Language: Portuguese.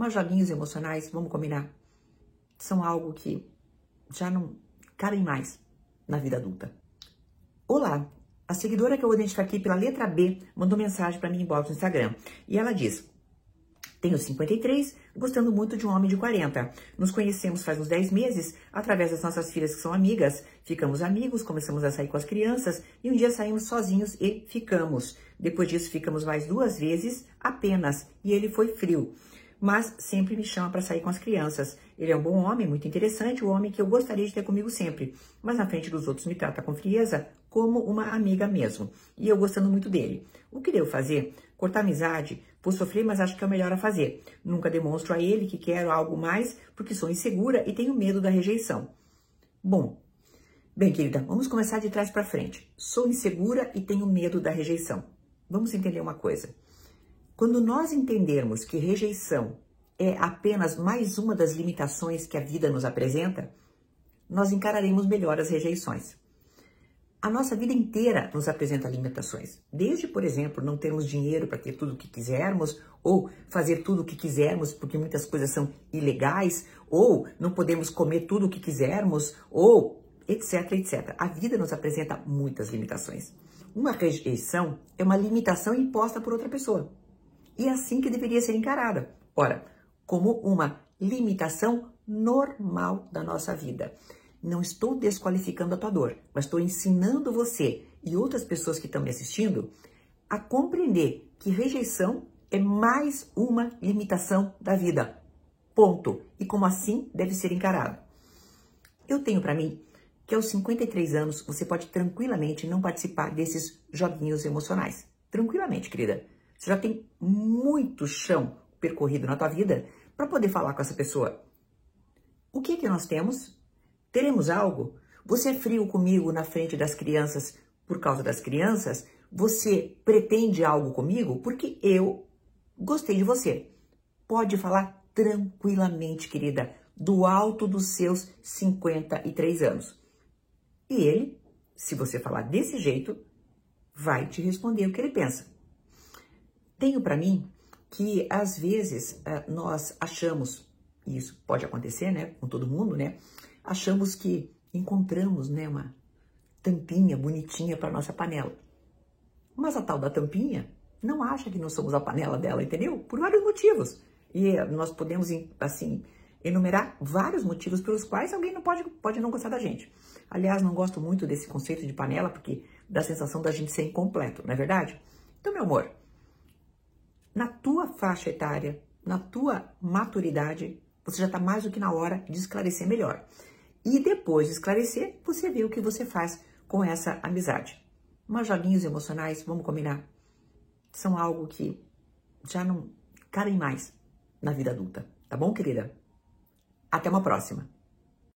Mas joguinhos emocionais, vamos combinar, são algo que já não cabem mais na vida adulta. Olá, a seguidora que eu vou identificar aqui pela letra B mandou mensagem para mim inbox no Instagram. E ela diz: Tenho 53, gostando muito de um homem de 40. Nos conhecemos faz uns 10 meses, através das nossas filhas que são amigas. Ficamos amigos, começamos a sair com as crianças e um dia saímos sozinhos e ficamos. Depois disso, ficamos mais duas vezes apenas e ele foi frio mas sempre me chama para sair com as crianças. Ele é um bom homem, muito interessante, o um homem que eu gostaria de ter comigo sempre, mas na frente dos outros me trata com frieza como uma amiga mesmo, e eu gostando muito dele. O que devo fazer? Cortar amizade? Vou sofrer, mas acho que é o melhor a fazer. Nunca demonstro a ele que quero algo mais porque sou insegura e tenho medo da rejeição. Bom, bem, querida, vamos começar de trás para frente. Sou insegura e tenho medo da rejeição. Vamos entender uma coisa. Quando nós entendermos que rejeição é apenas mais uma das limitações que a vida nos apresenta, nós encararemos melhor as rejeições. A nossa vida inteira nos apresenta limitações. Desde, por exemplo, não termos dinheiro para ter tudo o que quisermos, ou fazer tudo o que quisermos porque muitas coisas são ilegais, ou não podemos comer tudo o que quisermos, ou etc, etc. A vida nos apresenta muitas limitações. Uma rejeição é uma limitação imposta por outra pessoa. E é assim que deveria ser encarada. Ora, como uma limitação normal da nossa vida. Não estou desqualificando a tua dor, mas estou ensinando você e outras pessoas que estão me assistindo a compreender que rejeição é mais uma limitação da vida. Ponto. E como assim deve ser encarado. Eu tenho para mim que aos 53 anos você pode tranquilamente não participar desses joguinhos emocionais. Tranquilamente, querida. Você já tem muito chão percorrido na tua vida para poder falar com essa pessoa. O que que nós temos? Teremos algo? Você é frio comigo na frente das crianças por causa das crianças? Você pretende algo comigo porque eu gostei de você. Pode falar tranquilamente, querida, do alto dos seus 53 anos. E ele, se você falar desse jeito, vai te responder o que ele pensa. Tenho para mim que às vezes eh, nós achamos, e isso pode acontecer, né, com todo mundo, né, achamos que encontramos, né, uma tampinha bonitinha para nossa panela. Mas a tal da tampinha não acha que nós somos a panela dela, entendeu? Por vários motivos. E nós podemos, assim, enumerar vários motivos pelos quais alguém não pode, pode não gostar da gente. Aliás, não gosto muito desse conceito de panela, porque dá a sensação da gente ser incompleto, não é verdade? Então, meu amor, na tua faixa etária, na tua maturidade, você já está mais do que na hora de esclarecer melhor. E depois de esclarecer, você vê o que você faz com essa amizade. Mas joguinhos emocionais, vamos combinar, são algo que já não cabem mais na vida adulta. Tá bom, querida? Até uma próxima.